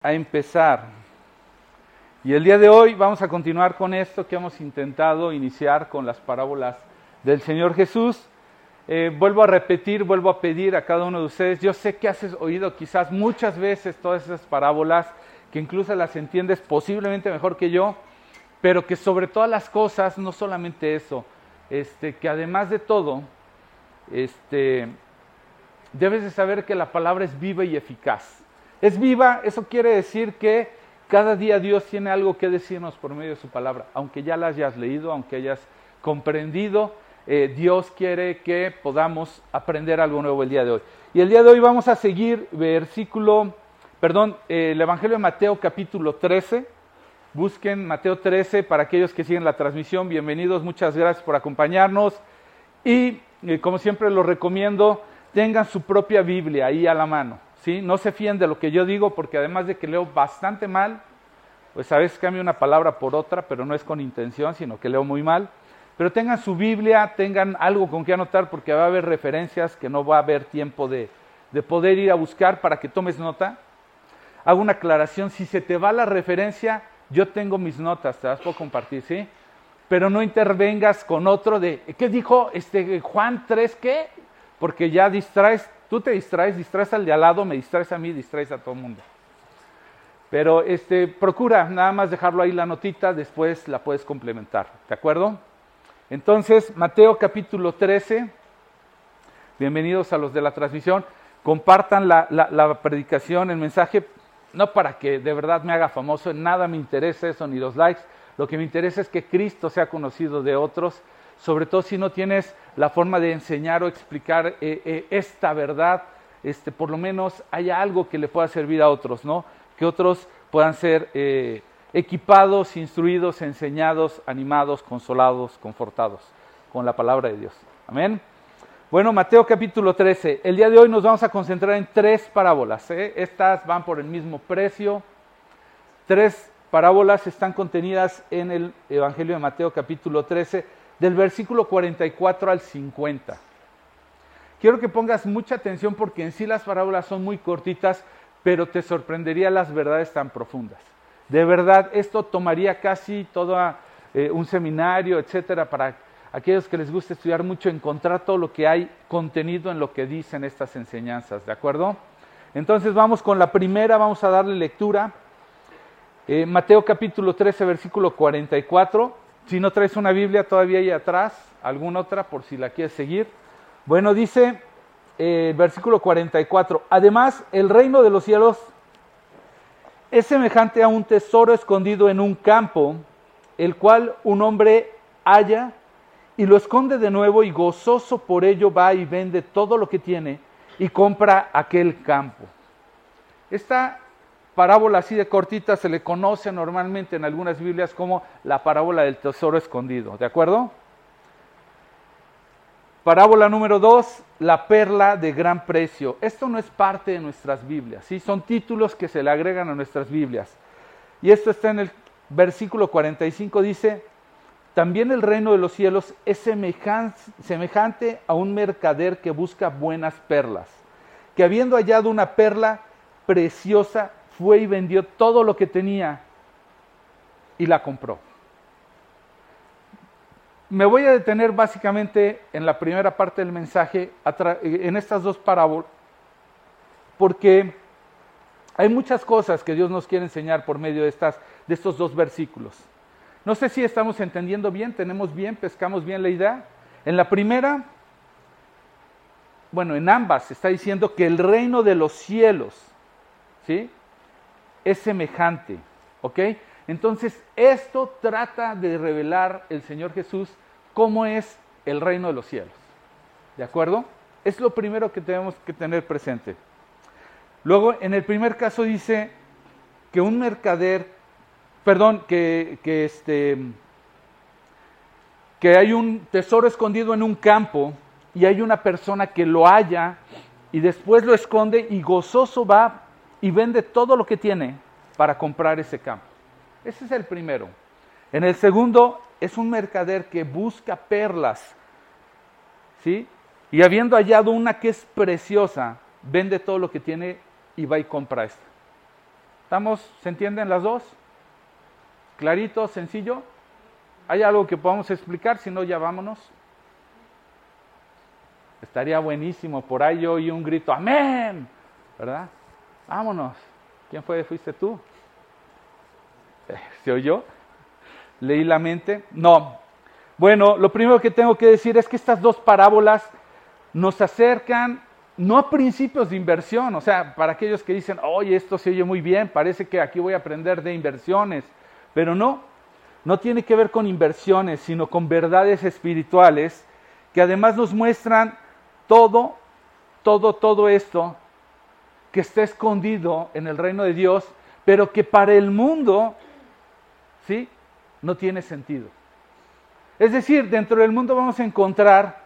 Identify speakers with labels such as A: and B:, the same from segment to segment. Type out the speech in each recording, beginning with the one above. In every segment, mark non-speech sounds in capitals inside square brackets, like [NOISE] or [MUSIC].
A: a empezar. Y el día de hoy vamos a continuar con esto que hemos intentado iniciar con las parábolas del Señor Jesús. Eh, vuelvo a repetir, vuelvo a pedir a cada uno de ustedes, yo sé que has oído quizás muchas veces todas esas parábolas, que incluso las entiendes posiblemente mejor que yo, pero que sobre todas las cosas, no solamente eso, este, que además de todo, este, debes de saber que la palabra es viva y eficaz. Es viva, eso quiere decir que cada día Dios tiene algo que decirnos por medio de su palabra. Aunque ya la hayas leído, aunque hayas comprendido, eh, Dios quiere que podamos aprender algo nuevo el día de hoy. Y el día de hoy vamos a seguir versículo, perdón, eh, el Evangelio de Mateo capítulo 13. Busquen Mateo 13 para aquellos que siguen la transmisión. Bienvenidos, muchas gracias por acompañarnos. Y eh, como siempre los recomiendo, tengan su propia Biblia ahí a la mano. ¿Sí? No se fíen de lo que yo digo porque además de que leo bastante mal, pues a veces cambio una palabra por otra, pero no es con intención, sino que leo muy mal. Pero tengan su Biblia, tengan algo con que anotar porque va a haber referencias que no va a haber tiempo de, de poder ir a buscar para que tomes nota. Hago una aclaración, si se te va la referencia, yo tengo mis notas, te las puedo compartir, ¿sí? Pero no intervengas con otro de, ¿qué dijo este Juan 3 qué? Porque ya distraes Tú te distraes, distraes al de al lado, me distraes a mí, distraes a todo el mundo. Pero este, procura nada más dejarlo ahí la notita, después la puedes complementar, ¿de acuerdo? Entonces, Mateo capítulo 13, bienvenidos a los de la transmisión, compartan la, la predicación, el mensaje, no para que de verdad me haga famoso, nada me interesa eso, ni los likes, lo que me interesa es que Cristo sea conocido de otros, sobre todo si no tienes la forma de enseñar o explicar eh, eh, esta verdad, este, por lo menos haya algo que le pueda servir a otros, ¿no? Que otros puedan ser eh, equipados, instruidos, enseñados, animados, consolados, confortados con la palabra de Dios. Amén. Bueno, Mateo capítulo 13. El día de hoy nos vamos a concentrar en tres parábolas. Estas van por el mismo precio. Tres parábolas están contenidas en el Evangelio de Mateo capítulo 13 del versículo 44 al 50. Quiero que pongas mucha atención porque en sí las parábolas son muy cortitas, pero te sorprendería las verdades tan profundas. De verdad, esto tomaría casi todo eh, un seminario, etcétera, para aquellos que les gusta estudiar mucho, encontrar todo lo que hay contenido en lo que dicen estas enseñanzas, ¿de acuerdo? Entonces vamos con la primera, vamos a darle lectura. Eh, Mateo capítulo 13, versículo 44. Si no traes una Biblia todavía ahí atrás, alguna otra por si la quieres seguir. Bueno, dice el eh, versículo 44, además el reino de los cielos es semejante a un tesoro escondido en un campo, el cual un hombre halla y lo esconde de nuevo y gozoso por ello va y vende todo lo que tiene y compra aquel campo. Esta parábola así de cortita se le conoce normalmente en algunas Biblias como la parábola del tesoro escondido, ¿de acuerdo? Parábola número dos, la perla de gran precio. Esto no es parte de nuestras Biblias, ¿sí? son títulos que se le agregan a nuestras Biblias. Y esto está en el versículo 45, dice, también el reino de los cielos es semejante a un mercader que busca buenas perlas, que habiendo hallado una perla preciosa, fue y vendió todo lo que tenía y la compró. Me voy a detener básicamente en la primera parte del mensaje, en estas dos parábolas, porque hay muchas cosas que Dios nos quiere enseñar por medio de, estas, de estos dos versículos. No sé si estamos entendiendo bien, tenemos bien, pescamos bien la idea. En la primera, bueno, en ambas está diciendo que el reino de los cielos, ¿sí? Es semejante. ¿Ok? Entonces, esto trata de revelar el Señor Jesús cómo es el reino de los cielos. ¿De acuerdo? Es lo primero que tenemos que tener presente. Luego, en el primer caso dice que un mercader, perdón, que, que, este, que hay un tesoro escondido en un campo y hay una persona que lo halla y después lo esconde y gozoso va y vende todo lo que tiene para comprar ese campo. Ese es el primero. En el segundo, es un mercader que busca perlas. ¿Sí? Y habiendo hallado una que es preciosa, vende todo lo que tiene y va y compra esta. ¿Estamos, se entienden las dos? ¿Clarito, sencillo? ¿Hay algo que podamos explicar? Si no, ya vámonos. Estaría buenísimo. Por ahí yo un grito, amén. ¿Verdad? Vámonos. ¿Quién fue? ¿Fuiste tú? Eh, ¿Se oyó? ¿Leí la mente? No. Bueno, lo primero que tengo que decir es que estas dos parábolas nos acercan no a principios de inversión, o sea, para aquellos que dicen, oye, esto se oye muy bien, parece que aquí voy a aprender de inversiones, pero no, no tiene que ver con inversiones, sino con verdades espirituales que además nos muestran todo, todo, todo esto que está escondido en el reino de Dios, pero que para el mundo, ¿sí? No tiene sentido. Es decir, dentro del mundo vamos a encontrar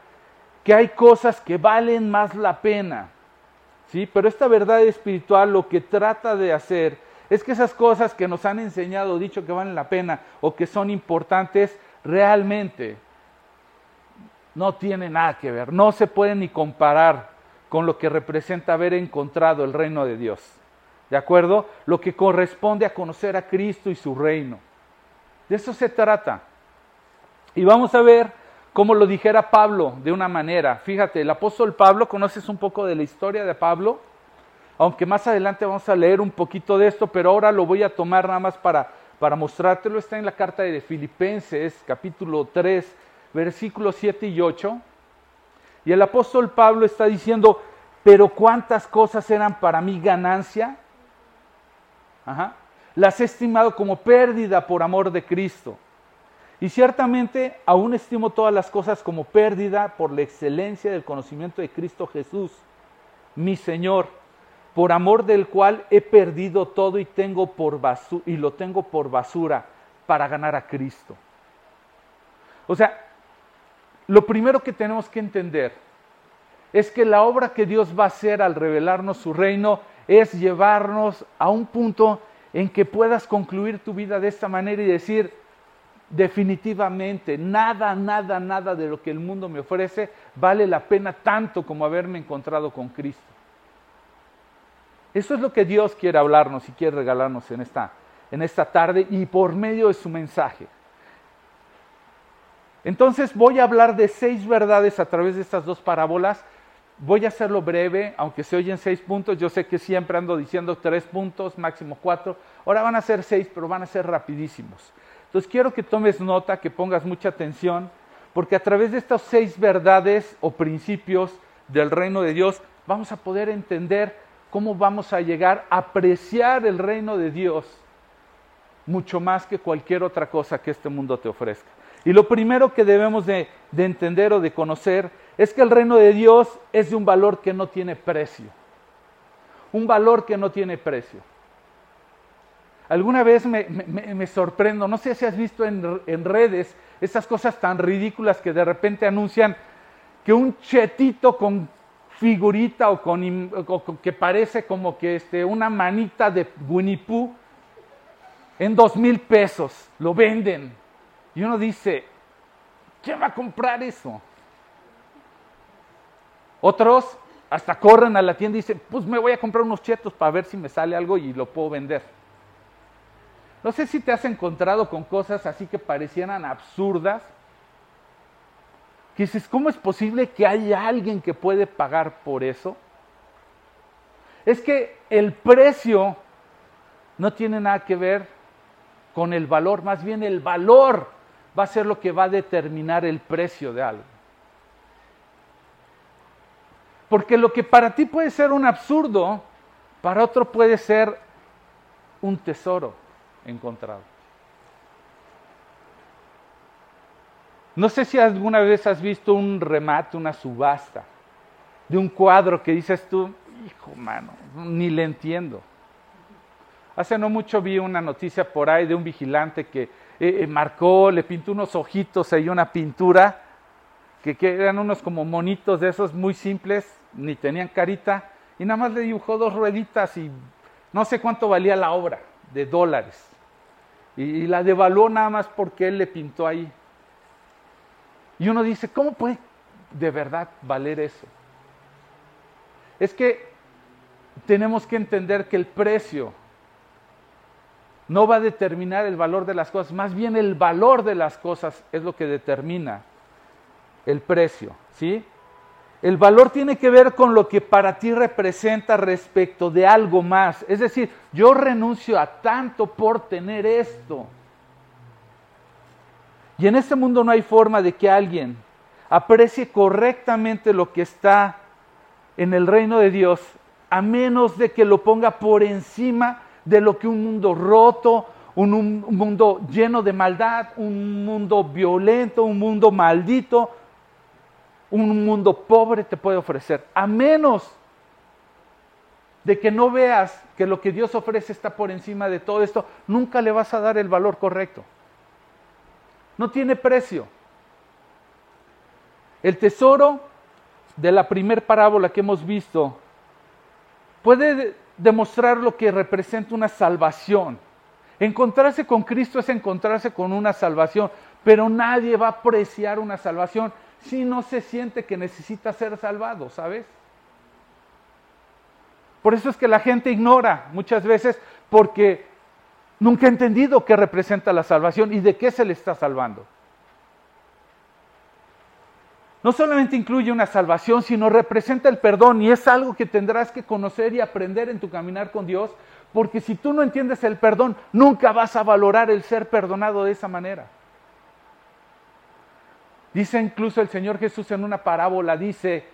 A: que hay cosas que valen más la pena. ¿sí? Pero esta verdad espiritual lo que trata de hacer es que esas cosas que nos han enseñado, dicho que valen la pena o que son importantes, realmente no tienen nada que ver, no se pueden ni comparar con lo que representa haber encontrado el reino de Dios. ¿De acuerdo? Lo que corresponde a conocer a Cristo y su reino. De eso se trata. Y vamos a ver como lo dijera Pablo de una manera. Fíjate, el apóstol Pablo, conoces un poco de la historia de Pablo, aunque más adelante vamos a leer un poquito de esto, pero ahora lo voy a tomar nada más para, para mostrártelo. Está en la carta de Filipenses, capítulo 3, versículos 7 y 8. Y el apóstol Pablo está diciendo, pero cuántas cosas eran para mí ganancia. Las he estimado como pérdida por amor de Cristo. Y ciertamente aún estimo todas las cosas como pérdida por la excelencia del conocimiento de Cristo Jesús, mi Señor, por amor del cual he perdido todo y, tengo por y lo tengo por basura para ganar a Cristo. O sea, lo primero que tenemos que entender es que la obra que Dios va a hacer al revelarnos su reino es llevarnos a un punto en que puedas concluir tu vida de esta manera y decir, definitivamente nada, nada, nada de lo que el mundo me ofrece vale la pena tanto como haberme encontrado con Cristo. Eso es lo que Dios quiere hablarnos y quiere regalarnos en esta, en esta tarde y por medio de su mensaje. Entonces voy a hablar de seis verdades a través de estas dos parábolas. Voy a hacerlo breve, aunque se oyen seis puntos. Yo sé que siempre ando diciendo tres puntos, máximo cuatro. Ahora van a ser seis, pero van a ser rapidísimos. Entonces quiero que tomes nota, que pongas mucha atención, porque a través de estas seis verdades o principios del reino de Dios vamos a poder entender cómo vamos a llegar a apreciar el reino de Dios mucho más que cualquier otra cosa que este mundo te ofrezca. Y lo primero que debemos de, de entender o de conocer es que el reino de Dios es de un valor que no tiene precio. Un valor que no tiene precio. Alguna vez me, sorprendo, no sé si has visto en, redes esas cosas tan ridículas que de repente anuncian que un chetito con figurita o con, que parece como que este, una manita de Winnie Pooh en dos mil pesos lo venden. Y uno dice, ¿quién va a comprar eso? Otros hasta corren a la tienda y dicen, pues me voy a comprar unos chetos para ver si me sale algo y lo puedo vender. No sé si te has encontrado con cosas así que parecieran absurdas. Que dices, ¿cómo es posible que haya alguien que puede pagar por eso? Es que el precio no tiene nada que ver con el valor, más bien el valor va a ser lo que va a determinar el precio de algo. Porque lo que para ti puede ser un absurdo, para otro puede ser un tesoro encontrado. No sé si alguna vez has visto un remate, una subasta de un cuadro que dices tú, hijo mano, ni le entiendo. Hace no mucho vi una noticia por ahí de un vigilante que eh, eh, marcó, le pintó unos ojitos ahí, una pintura, que, que, eran unos como monitos de esos muy simples, ni tenían carita, y nada más le dibujó dos rueditas y no sé cuánto valía la obra de dólares y, la devaluó nada más porque él le pintó ahí. Y uno dice, ¿cómo puede de verdad valer eso? Es que tenemos que entender que el precio no va a determinar el valor de las cosas, más bien el valor de las cosas es lo que determina el precio, ¿sí? El valor tiene que ver con lo que para ti representa respecto de algo más. Es decir, yo renuncio a tanto por tener esto. Y en este mundo no hay forma de que alguien aprecie correctamente lo que está en el reino de Dios, a menos de que lo ponga por encima de lo que un mundo roto, un, un mundo lleno de maldad, un mundo violento, un mundo maldito, un mundo pobre te puede ofrecer, a menos de que no veas que lo que Dios ofrece está por encima de todo esto, nunca le vas a dar el valor correcto. No tiene precio. El tesoro de la primer parábola que hemos visto puede demostrar lo que representa una salvación. Encontrarse con Cristo es encontrarse con una salvación, pero nadie va a apreciar una salvación si no se siente que necesita ser salvado, ¿sabes? Por eso es que la gente ignora muchas veces porque nunca ha entendido qué representa la salvación y de qué se le está salvando. No solamente incluye una salvación, sino representa el perdón y es algo que tendrás que conocer y aprender en tu caminar con Dios, porque si tú no entiendes el perdón, nunca vas a valorar el ser perdonado de esa manera. Dice incluso el Señor Jesús en una parábola, dice,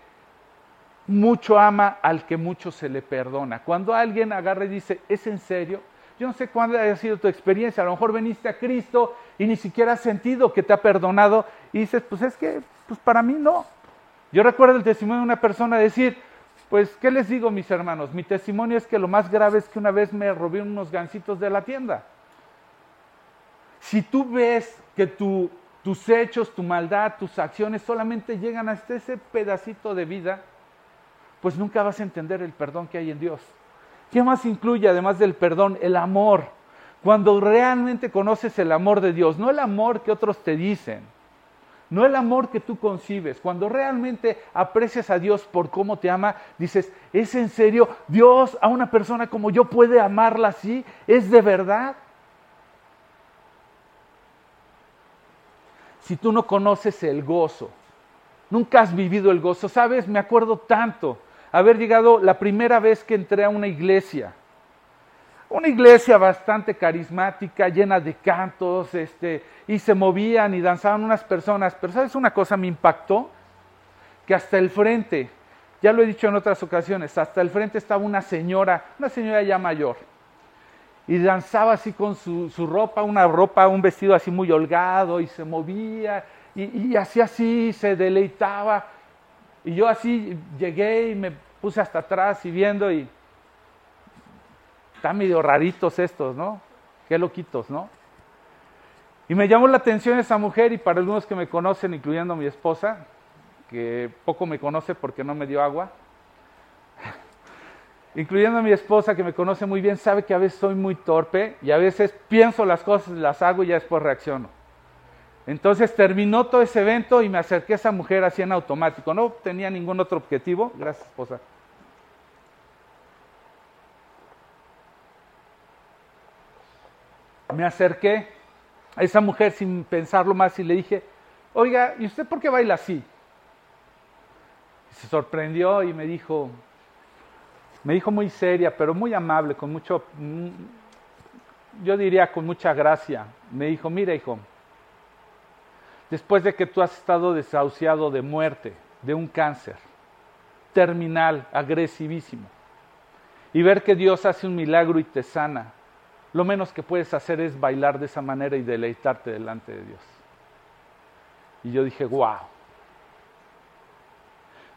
A: mucho ama al que mucho se le perdona. Cuando alguien agarra y dice, ¿es en serio? Yo no sé cuándo haya sido tu experiencia, a lo mejor veniste a Cristo y ni siquiera has sentido que te ha perdonado y dices, pues es que, pues para mí no. Yo recuerdo el testimonio de una persona decir, pues, ¿qué les digo mis hermanos? Mi testimonio es que lo más grave es que una vez me robé unos gancitos de la tienda. Si tú ves que tu tus hechos, tu maldad, tus acciones solamente llegan hasta ese pedacito de vida, pues nunca vas a entender el perdón que hay en Dios. ¿Qué más incluye además del perdón? El amor. Cuando realmente conoces el amor de Dios, no el amor que otros te dicen, no el amor que tú concibes. Cuando realmente aprecias a Dios por cómo te ama, dices, ¿es en serio? Dios a una persona como yo puede amarla así? ¿Es de verdad? si tú no conoces el gozo? Nunca has vivido el gozo. ¿Sabes? Me acuerdo tanto haber llegado la primera vez que entré a una iglesia. Una iglesia bastante carismática, llena de cantos, este, y se movían y danzaban unas personas. Pero ¿sabes una cosa? Me impactó que hasta el frente, ya lo he dicho en otras ocasiones, hasta el frente estaba una señora, una señora ya mayor y danzaba así con su, ropa, una ropa, un vestido así muy holgado y se movía y, y así así se deleitaba. Y yo así llegué y me puse hasta atrás y viendo y están medio raritos estos, ¿no? Qué loquitos, ¿no? Y me llamó la atención esa mujer y para algunos que me conocen, incluyendo mi esposa, que poco me conoce porque no me dio agua, [LAUGHS] incluyendo a mi esposa que me conoce muy bien, sabe que a veces soy muy torpe y a veces pienso las cosas, las hago y ya después reacciono. Entonces terminó todo ese evento y me acerqué a esa mujer así en automático. No tenía ningún otro objetivo. Gracias, esposa. Me acerqué a esa mujer sin pensarlo más y le dije, oiga, ¿y usted por qué baila así? se sorprendió y me dijo, me dijo muy seria, pero muy amable, con mucho, mm, yo diría con mucha gracia. Me dijo, mira hijo, después de que tú has estado desahuciado de muerte, de un cáncer terminal, agresivísimo, y ver que Dios hace un milagro y te sana, lo menos que puedes hacer es bailar de esa manera y deleitarte delante de Dios. Y yo dije, wow.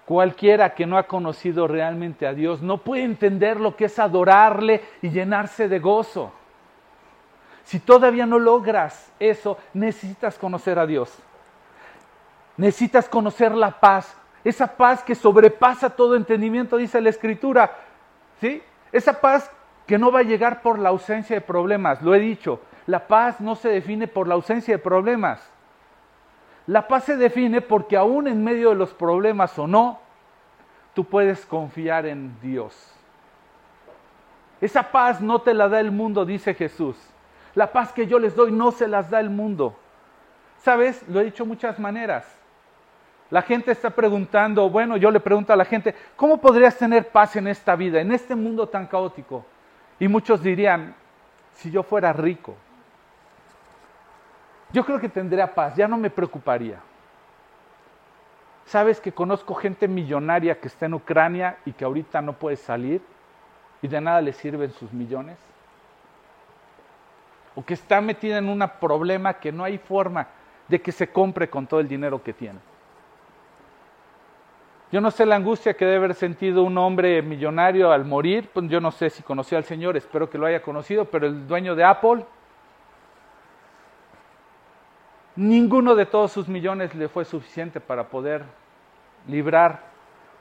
A: Cualquiera que no ha conocido realmente a Dios no puede entender lo que es adorarle y llenarse de gozo. Si todavía no logras eso, necesitas conocer a Dios. Necesitas conocer la paz, esa paz que sobrepasa todo entendimiento, dice la Escritura. ¿Sí? Esa paz que no va a llegar por la ausencia de problemas, lo he dicho. La paz no se define por la ausencia de problemas. La paz se define porque aún en medio de los problemas o no, tú puedes confiar en Dios. Esa paz no te la da el mundo, dice Jesús. La paz que yo les doy no se las da el mundo. ¿Sabes? Lo he dicho muchas maneras. La gente está preguntando, bueno, yo le pregunto a la gente, ¿cómo podrías tener paz en esta vida, en este mundo tan caótico? Y muchos dirían, si yo fuera rico, yo creo que tendría paz, ya no me preocuparía. ¿Sabes que conozco gente millonaria que está en Ucrania y que ahorita no puede salir y de nada le sirven sus millones? O que está metida en un problema que no hay forma de que se compre con todo el dinero que tiene. Yo no sé la angustia que debe haber sentido un hombre millonario al morir, pues yo no sé si conoció al Señor, espero que lo haya conocido, pero el dueño de Apple, ninguno de todos sus millones le fue suficiente para poder librar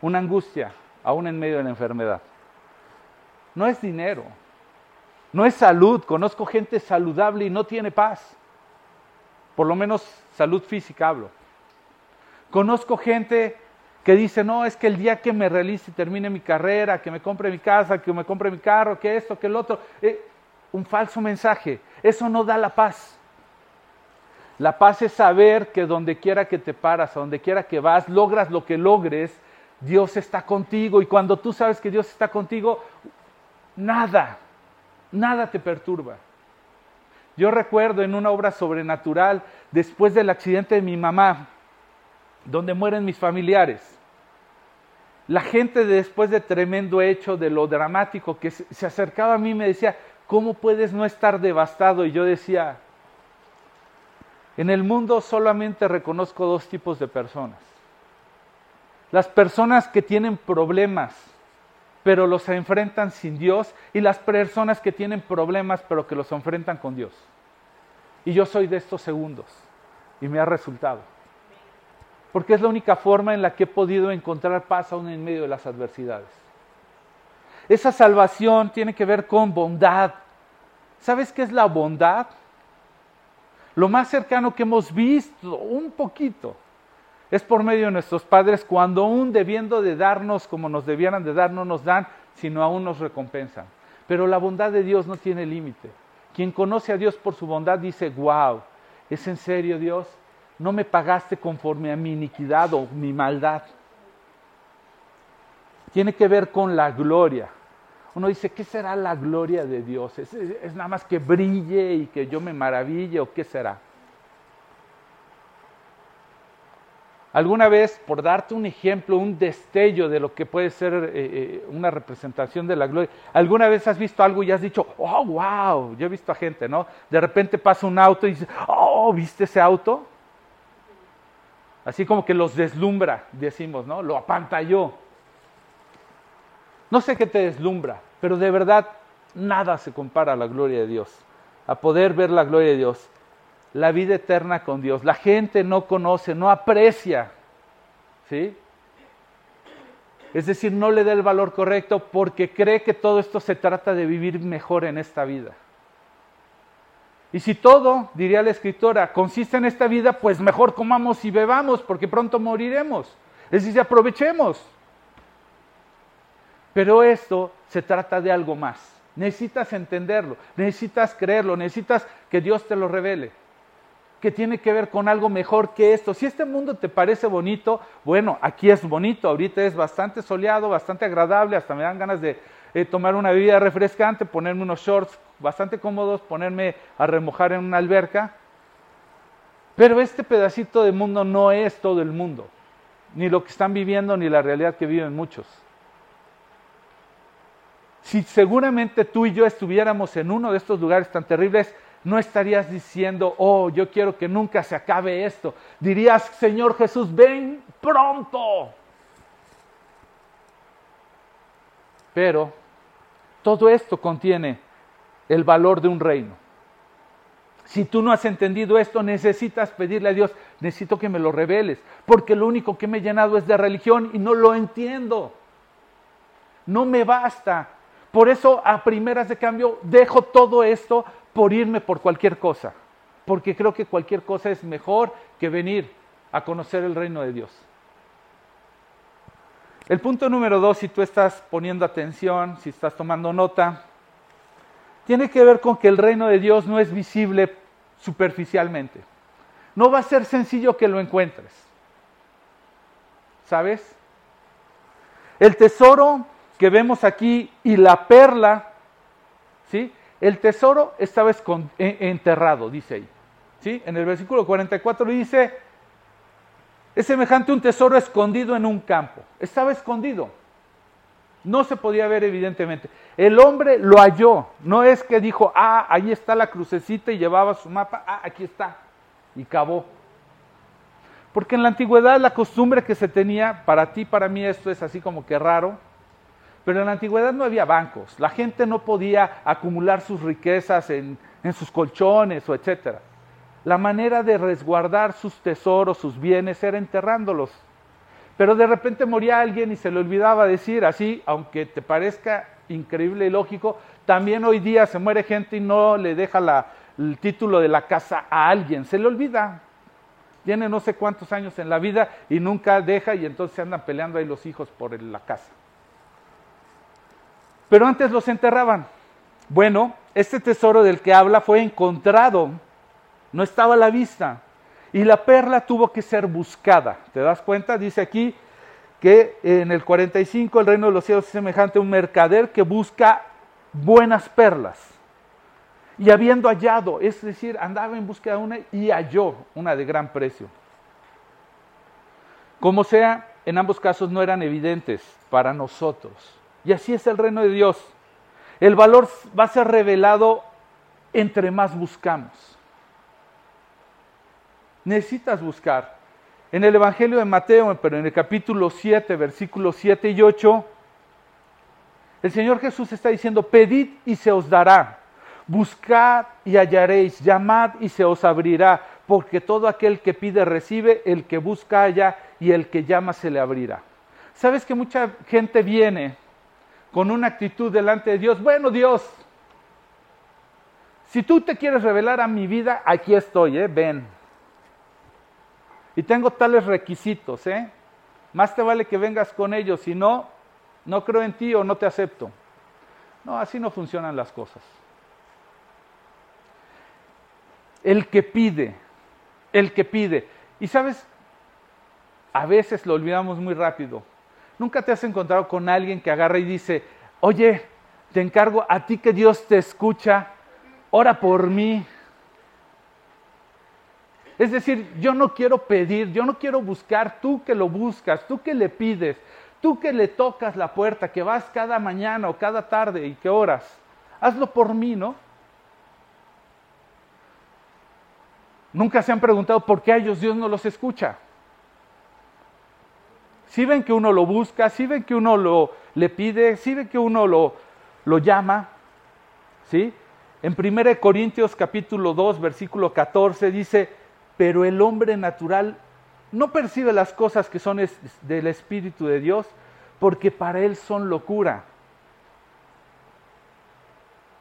A: una angustia, aún en medio de la enfermedad. No es dinero, no es salud. Conozco gente saludable y no tiene paz. Por lo menos salud física hablo. Conozco gente que dice, no, es que el día que me realice y termine mi carrera, que me compre mi casa, que me compre mi carro, que esto, que el otro, eh, un falso mensaje. Eso no da la paz. La paz es saber que donde quiera que te paras, a donde quiera que vas, logras lo que logres, Dios está contigo. Y cuando tú sabes que Dios está contigo, nada, nada te perturba. Yo recuerdo en una obra sobrenatural, después del accidente de mi mamá, donde mueren mis familiares, la gente después de tremendo hecho, de lo dramático, que se acercaba a mí me decía, ¿cómo puedes no estar devastado? Y yo decía, en el mundo solamente reconozco dos tipos de personas. Las personas que tienen problemas, pero los enfrentan sin Dios, y las personas que tienen problemas, pero que los enfrentan con Dios. Y yo soy de estos segundos, y me ha resultado. Porque es la única forma en la que he podido encontrar paz aún en medio de las adversidades. Esa salvación tiene que ver con bondad. ¿Sabes qué es la bondad? Lo más cercano que hemos visto, un poquito, es por medio de nuestros padres cuando aún debiendo de darnos como nos debieran de dar, no nos dan, sino aún nos recompensan. Pero la bondad de Dios no tiene límite. Quien conoce a Dios por su bondad dice, wow, ¿es en serio Dios? No me pagaste conforme a mi iniquidad o mi maldad. Tiene que ver con la gloria uno dice, ¿qué será la gloria de Dios? ¿Es, nada más que brille y que yo me maraville o qué será? Alguna vez, por darte un ejemplo, un destello de lo que puede ser eh, eh, una representación de la gloria, ¿alguna vez has visto algo y has dicho, oh, wow, yo he visto a gente, ¿no? De repente pasa un auto y dices, oh, ¿viste ese auto? Así como que los deslumbra, decimos, ¿no? Lo apantalló. No sé qué te deslumbra, pero de verdad nada se compara a la gloria de Dios, a poder ver la gloria de Dios, la vida eterna con Dios. La gente no conoce, no aprecia, ¿sí? Es decir, no le da el valor correcto porque cree que todo esto se trata de vivir mejor en esta vida. Y si todo, diría la escritora, consiste en esta vida, pues mejor comamos y bebamos porque pronto moriremos. Es decir, aprovechemos. Pero esto se trata de algo más. Necesitas entenderlo, necesitas creerlo, necesitas que Dios te lo revele. Que tiene que ver con algo mejor que esto. Si este mundo te parece bonito, bueno, aquí es bonito, ahorita es bastante soleado, bastante agradable, hasta me dan ganas de eh, tomar una bebida refrescante, ponerme unos shorts bastante cómodos, ponerme a remojar en una alberca. Pero este pedacito de mundo no es todo el mundo, ni lo que están viviendo, ni la realidad que viven muchos. Si seguramente tú y yo estuviéramos en uno de estos lugares tan terribles, no estarías diciendo, oh, yo quiero que nunca se acabe esto. Dirías, Señor Jesús, ven pronto. Pero todo esto contiene el valor de un reino. Si tú no has entendido esto, necesitas pedirle a Dios, necesito que me lo reveles, porque lo único que me he llenado es de religión y no lo entiendo. No me basta por eso a primeras de cambio dejo todo esto por irme por cualquier cosa, porque creo que cualquier cosa es mejor que venir a conocer el reino de Dios. El punto número dos, si tú estás poniendo atención, si estás tomando nota, tiene que ver con que el reino de Dios no es visible superficialmente. No va a ser sencillo que lo encuentres. ¿Sabes? El tesoro que vemos aquí y la perla, ¿sí? El tesoro estaba e, enterrado, dice ahí. ¿sí? En el versículo 44 dice, es semejante a un tesoro escondido en un campo. Estaba escondido. No se podía ver evidentemente. El hombre lo halló. No es que dijo, ah, ahí está la crucecita y llevaba su mapa, ah, aquí está. Y cavó. Porque en la antigüedad la costumbre que se tenía, para ti, para mí esto es así como que raro, pero en la antigüedad no había bancos. La gente no podía acumular sus riquezas en, en sus colchones o etcétera. La manera de resguardar sus tesoros, sus bienes, era enterrándolos. Pero de repente moría alguien y se le olvidaba decir así, aunque te parezca increíble y lógico, también hoy día se muere gente y no le deja el título de la casa a alguien, se le olvida. Tiene no sé cuántos años en la vida y nunca deja y entonces andan peleando ahí los hijos por la casa. Pero antes los enterraban. Bueno, este tesoro del que habla fue encontrado no estaba a la vista. Y la perla tuvo que ser buscada. ¿Te das cuenta? Dice aquí que en el 45 el reino de los cielos es semejante a un mercader que busca buenas perlas. Y habiendo hallado, es decir, andaba en búsqueda de una y halló una de gran precio. Como sea, en ambos casos no eran evidentes para nosotros. Y así es el reino de Dios. El valor va a ser revelado entre más buscamos necesitas buscar. En el Evangelio de Mateo, pero en el capítulo 7, versículos 7 y 8, el Señor Jesús está diciendo, pedid y se os dará, buscad y hallaréis, llamad y se os abrirá, porque todo aquel que pide recibe, el que busca halla y el que llama se le abrirá. ¿Sabes que mucha gente viene con una actitud delante de Dios? Bueno, Dios, si tú te quieres revelar a mi vida, aquí estoy, ¿eh? ven y tengo tales requisitos, ¿eh? Más te vale que vengas con ellos, si no, no creo en ti o no te acepto. No, así no funcionan las cosas. El que pide, el que pide. Y sabes, a veces lo olvidamos muy rápido. Nunca te has encontrado con alguien que agarra y dice, oye, te encargo a ti que Dios te escucha, ora por mí. Es decir, yo no quiero pedir, yo no quiero buscar, tú que lo buscas, tú que le pides, tú que le tocas la puerta, que vas cada mañana o cada tarde y que oras. Hazlo por mí, ¿no? Nunca se han preguntado por qué a ellos Dios no los escucha. Si ven que uno lo busca, si ven que uno lo le pide, si ven que uno lo, lo llama, ¿sí? En 1 Corintios capítulo 2, versículo 14 dice, pero el hombre natural no percibe las cosas que son del Espíritu de Dios porque para él son locura.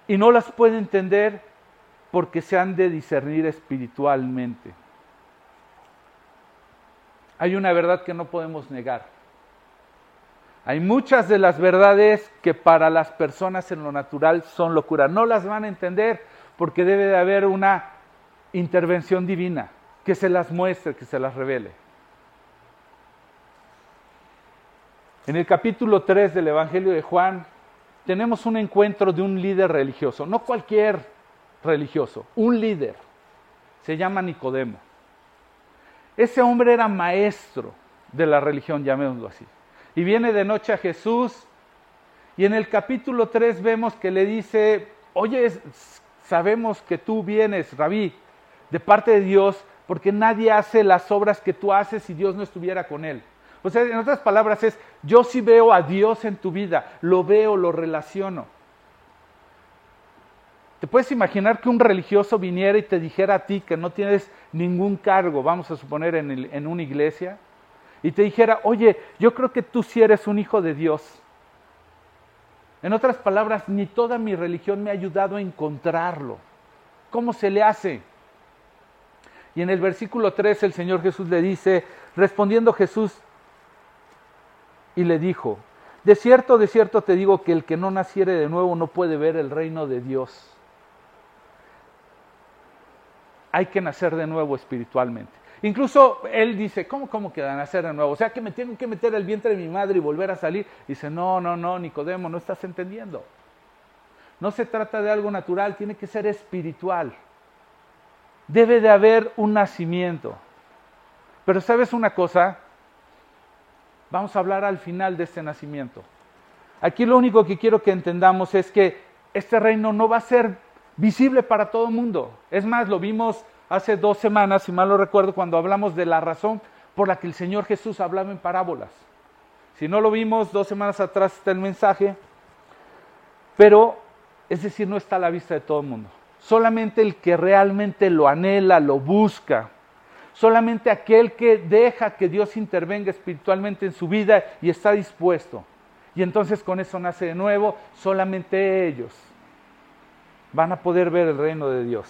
A: Y no las puede entender porque se han de discernir espiritualmente. Hay una verdad que no podemos negar. Hay muchas de las verdades que para las personas en lo natural son locura. No las van a entender porque debe de haber una intervención divina que se las muestre, que se las revele. En el capítulo 3 del Evangelio de Juan tenemos un encuentro de un líder religioso, no cualquier religioso, un líder. Se llama Nicodemo. Ese hombre era maestro de la religión, llamémoslo así. Y viene de noche a Jesús y en el capítulo 3 vemos que le dice, oye, sabemos que tú vienes, rabí, de parte de Dios porque nadie hace las obras que tú haces si Dios no estuviera con él. O sea, en otras palabras es, yo sí veo a Dios en tu vida, lo veo, lo relaciono. ¿Te puedes imaginar que un religioso viniera y te dijera a ti que no tienes ningún cargo, vamos a suponer en, en una iglesia, y te dijera, oye, yo creo que tú sí eres un hijo de Dios? En otras palabras, ni toda mi religión me ha ayudado a encontrarlo. ¿Cómo se le hace? Y en el versículo 3 el Señor Jesús le dice, respondiendo Jesús, y le dijo, de cierto, de cierto te digo que el que no naciere de nuevo no puede ver el reino de Dios. Hay que nacer de nuevo espiritualmente. Incluso él dice, ¿cómo, cómo que nacer de nuevo? O sea, que me tengo que meter el vientre de mi madre y volver a salir. Dice, no, no, no, Nicodemo, no estás entendiendo. No se trata de algo natural, tiene que ser espiritual. Debe de haber un nacimiento. Pero sabes una cosa, vamos a hablar al final de este nacimiento. Aquí lo único que quiero que entendamos es que este reino no va a ser visible para todo el mundo. Es más, lo vimos hace dos semanas, si mal lo recuerdo, cuando hablamos de la razón por la que el Señor Jesús hablaba en parábolas. Si no lo vimos dos semanas atrás está el mensaje, pero es decir, no está a la vista de todo el mundo. Solamente el que realmente lo anhela, lo busca, solamente aquel que deja que Dios intervenga espiritualmente en su vida y está dispuesto. Y entonces con eso nace de nuevo, solamente ellos van a poder ver el reino de Dios.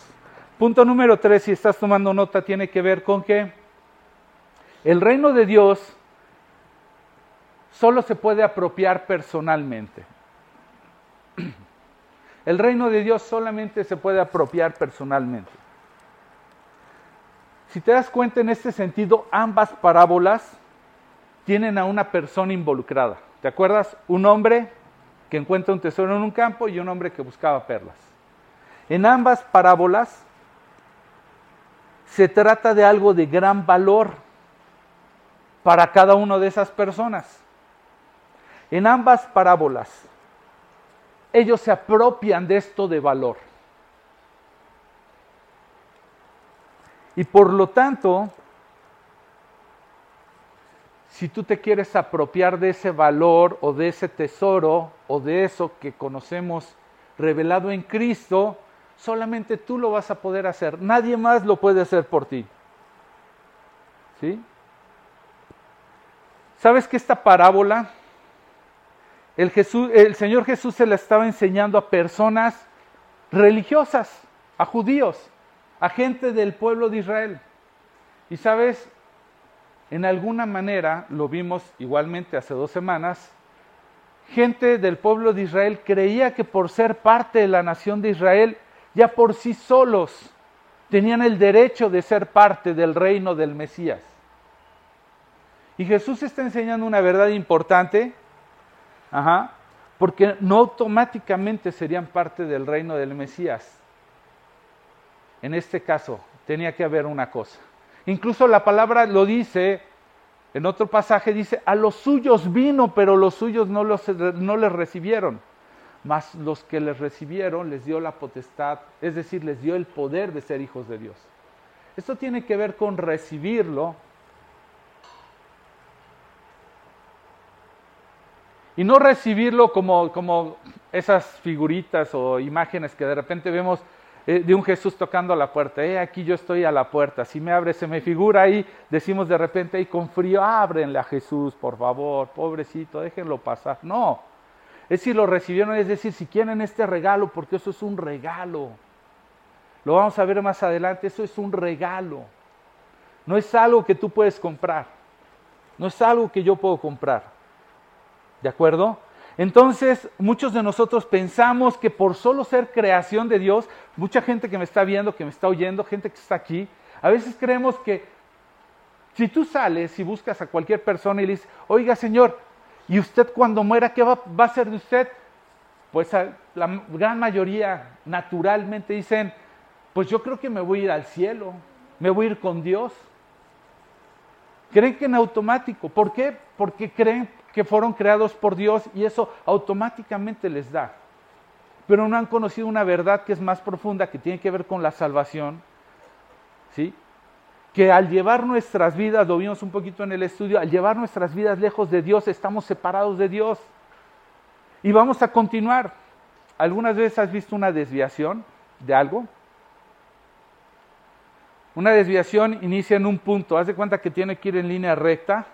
A: Punto número tres, si estás tomando nota, tiene que ver con que el reino de Dios solo se puede apropiar personalmente. El reino de Dios solamente se puede apropiar personalmente. Si te das cuenta en este sentido, ambas parábolas tienen a una persona involucrada. ¿Te acuerdas? Un hombre que encuentra un tesoro en un campo y un hombre que buscaba perlas. En ambas parábolas se trata de algo de gran valor para cada una de esas personas. En ambas parábolas, ellos se apropian de esto de valor. Y por lo tanto, si tú te quieres apropiar de ese valor o de ese tesoro o de eso que conocemos revelado en Cristo, solamente tú lo vas a poder hacer. Nadie más lo puede hacer por ti. ¿Sí? ¿Sabes que esta parábola, el, Señor Jesús se la estaba enseñando a personas religiosas, a judíos, a gente del pueblo de Israel? Y sabes, en alguna manera, lo vimos igualmente hace dos semanas, gente del pueblo de Israel creía que por ser parte de la nación de Israel ya por sí solos tenían el derecho de ser parte del reino del Mesías. Y Jesús está enseñando una verdad importante, ajá, porque no automáticamente serían parte del reino del Mesías. En este caso, tenía que haber una cosa. Incluso la palabra lo dice, en otro pasaje dice, a los suyos vino, pero los suyos no, los, no les recibieron mas los que les recibieron les dio la potestad, es decir, les dio el poder de ser hijos de Dios. Esto tiene que ver con recibirlo y no recibirlo como, como esas figuritas o imágenes que de repente vemos eh, de un Jesús tocando a la puerta. Eh, aquí yo estoy a la puerta. Si me abre, se me figura ahí. Decimos de repente ahí con frío, ábrenle a Jesús, por favor, pobrecito, déjenlo pasar. No, es si lo recibieron, es decir, si quieren este regalo, porque eso es un regalo. Lo vamos a ver más adelante, eso es un regalo. No es algo que tú puedes comprar. No es algo que yo puedo comprar. ¿De acuerdo? Entonces, muchos de nosotros pensamos que por solo ser creación de Dios, mucha gente que me está viendo, que me está oyendo, gente que está aquí, a veces creemos que si tú sales y buscas a cualquier persona y le dices, oiga Señor, ¿Y usted cuando muera, qué va, a ser de usted? Pues la gran mayoría naturalmente dicen, pues yo creo que me voy a ir al cielo, me voy a ir con Dios. Creen que en automático. ¿Por qué? Porque creen que fueron creados por Dios y eso automáticamente les da. Pero no han conocido una verdad que es más profunda, que tiene que ver con la salvación. ¿Sí? que al llevar nuestras vidas, lo vimos un poquito en el estudio, al llevar nuestras vidas lejos de Dios, estamos separados de Dios. Y vamos a continuar. ¿Algunas veces has visto una desviación de algo? Una desviación inicia en un punto, haz de cuenta que tiene que ir en línea recta,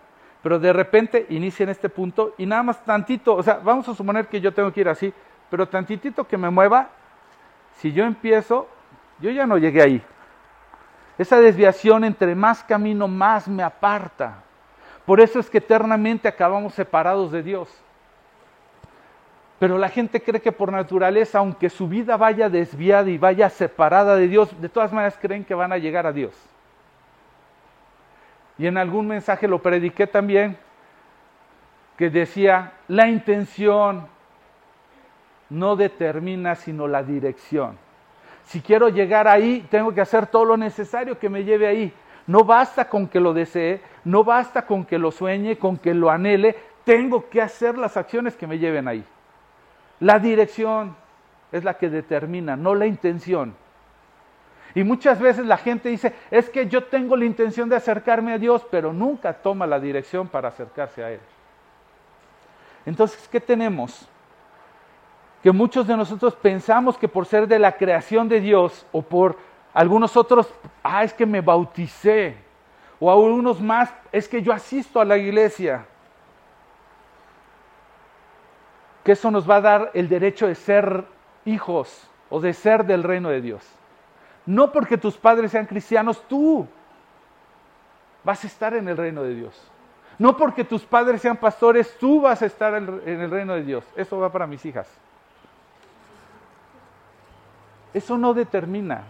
A: pero de repente inicia en este punto y nada más tantito, o sea, vamos a suponer que yo tengo que ir así, pero tantitito que me mueva, si yo empiezo, yo ya no llegué ahí, esa desviación entre más camino, más me aparta. Por eso es que eternamente acabamos separados de Dios. Pero la gente cree que por naturaleza, aunque su vida vaya desviada y vaya separada de Dios, de todas maneras creen que van a llegar a Dios. Y en algún mensaje lo prediqué también, que decía, la intención no determina sino la dirección. Si quiero llegar ahí, tengo que hacer todo lo necesario que me lleve ahí. No basta con que lo desee, no basta con que lo sueñe, con que lo anhele, tengo que hacer las acciones que me lleven ahí. La dirección es la que determina, no la intención. Y muchas veces la gente dice, es que yo tengo la intención de acercarme a Dios, pero nunca toma la dirección para acercarse a Él. Entonces, ¿qué tenemos? Que muchos de nosotros pensamos que por ser de la creación de Dios o por algunos otros, ah, es que me bauticé, o algunos más, es que yo asisto a la iglesia, que eso nos va a dar el derecho de ser hijos o de ser del reino de Dios. No porque tus padres sean cristianos, tú vas a estar en el reino de Dios. No porque tus padres sean pastores, tú vas a estar en el reino de Dios. Eso va para mis hijas. Eso no determina.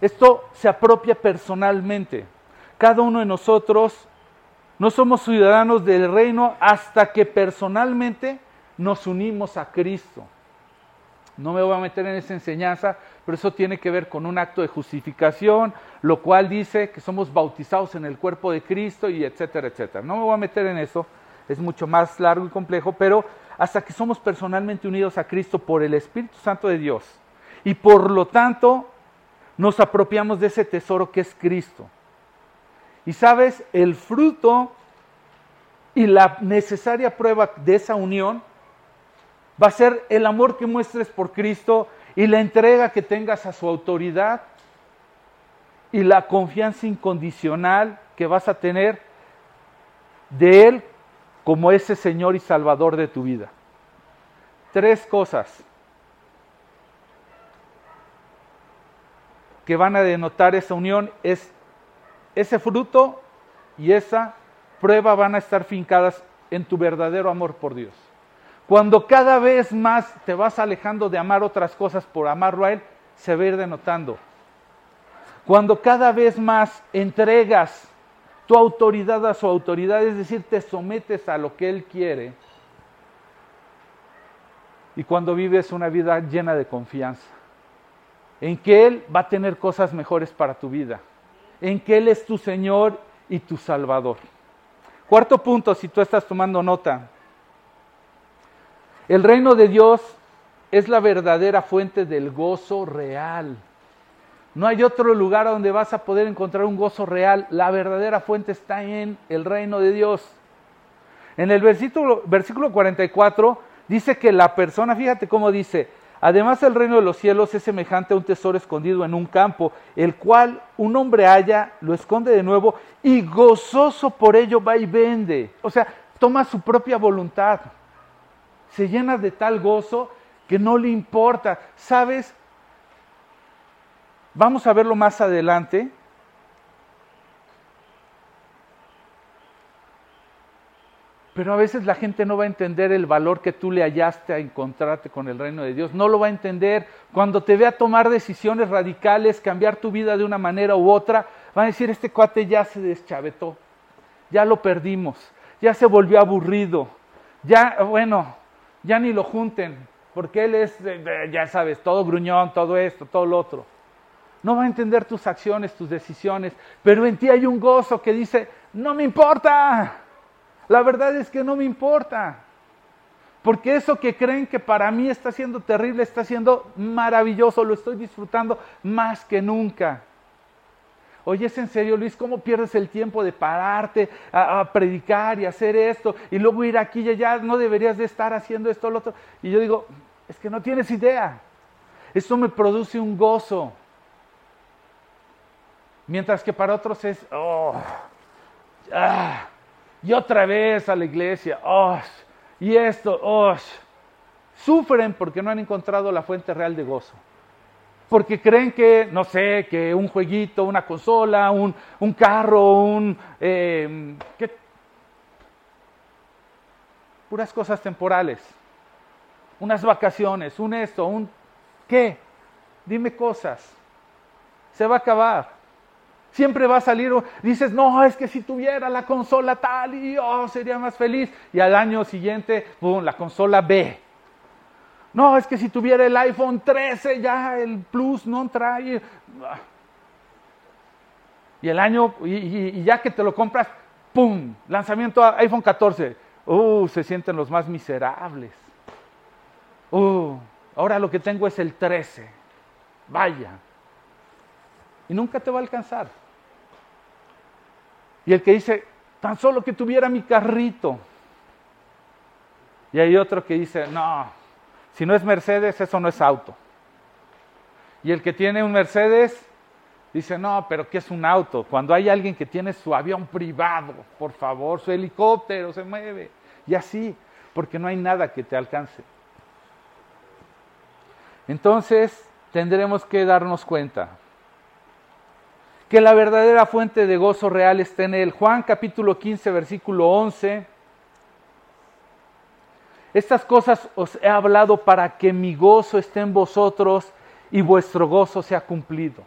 A: Esto se apropia personalmente. Cada uno de nosotros no somos ciudadanos del reino hasta que personalmente nos unimos a Cristo. No me voy a meter en esa enseñanza, pero eso tiene que ver con un acto de justificación, lo cual dice que somos bautizados en el cuerpo de Cristo y etcétera, etcétera. No me voy a meter en eso, es mucho más largo y complejo, pero hasta que somos personalmente unidos a Cristo por el Espíritu Santo de Dios y por lo tanto nos apropiamos de ese tesoro que es Cristo. Y sabes, el fruto y la necesaria prueba de esa unión va a ser el amor que muestres por Cristo y la entrega que tengas a su autoridad y la confianza incondicional que vas a tener de Él como ese Señor y Salvador de tu vida. Tres cosas que van a denotar esa unión es ese fruto y esa prueba van a estar fincadas en tu verdadero amor por Dios. Cuando cada vez más te vas alejando de amar otras cosas por amarlo a Él, se va a ir denotando. Cuando cada vez más entregas tu autoridad a su autoridad, es decir, te sometes a lo que Él quiere, y cuando vives una vida llena de confianza, en que Él va a tener cosas mejores para tu vida, en que Él es tu Señor y tu Salvador. Cuarto punto, si tú estás tomando nota, el reino de Dios es la verdadera fuente del gozo real. No hay otro lugar donde vas a poder encontrar un gozo real. La verdadera fuente está en el reino de Dios. En el versículo, versículo 44 dice que la persona, fíjate cómo dice, además el reino de los cielos es semejante a un tesoro escondido en un campo, el cual un hombre halla, lo esconde de nuevo y gozoso por ello va y vende. O sea, toma su propia voluntad se llena de tal gozo que no le importa. ¿Sabes? Vamos a verlo más adelante. Pero a veces la gente no va a entender el valor que tú le hallaste a encontrarte con el reino de Dios. No lo va a entender. Cuando te vea tomar decisiones radicales, cambiar tu vida de una manera u otra, van a decir, este cuate ya se deschavetó, ya lo perdimos, ya se volvió aburrido, ya, bueno, ya ni lo junten, porque él es, ya sabes, todo gruñón, todo esto, todo lo otro. No va a entender tus acciones, tus decisiones, pero en ti hay un gozo que dice, no me importa. La verdad es que no me importa. Porque eso que creen que para mí está siendo terrible, está siendo maravilloso, lo estoy disfrutando más que nunca. Oye, ¿es en serio, Luis? ¿Cómo pierdes el tiempo de pararte a, predicar y hacer esto y luego ir aquí y allá? No deberías de estar haciendo esto o lo otro. Y yo digo, es que no tienes idea. Esto me produce un gozo. Mientras que para otros es, oh, ah, y otra vez a la iglesia, oh, y esto, oh, sufren porque no han encontrado la fuente real de gozo porque creen que, no sé, que un jueguito, una consola, un, carro, un... Eh, puras cosas temporales. unas vacaciones, un esto, un... ¿Qué? Dime cosas. Se va a acabar. Siempre va a salir, dices, no, es que si tuviera la consola tal y yo oh, sería más feliz. Y al año siguiente, boom, la consola B. No, es que si tuviera el iPhone 13 ya el Plus no trae. Y el año, y, ya que te lo compras, ¡pum! Lanzamiento iPhone 14. ¡Uh! Se sienten los más miserables. ¡Uh! Ahora lo que tengo es el 13. Vaya. Y nunca te va a alcanzar. Y el que dice, tan solo que tuviera mi carrito. Y hay otro que dice, no, si no es Mercedes, eso no es auto. Y el que tiene un Mercedes dice, no, pero ¿qué es un auto? Cuando hay alguien que tiene su avión privado, por favor, su helicóptero se mueve. Y así, porque no hay nada que te alcance. Entonces, tendremos que darnos cuenta que la verdadera fuente de gozo real está en él. Juan capítulo 15, versículo 11 estas cosas os he hablado para que mi gozo esté en vosotros y vuestro gozo sea cumplido.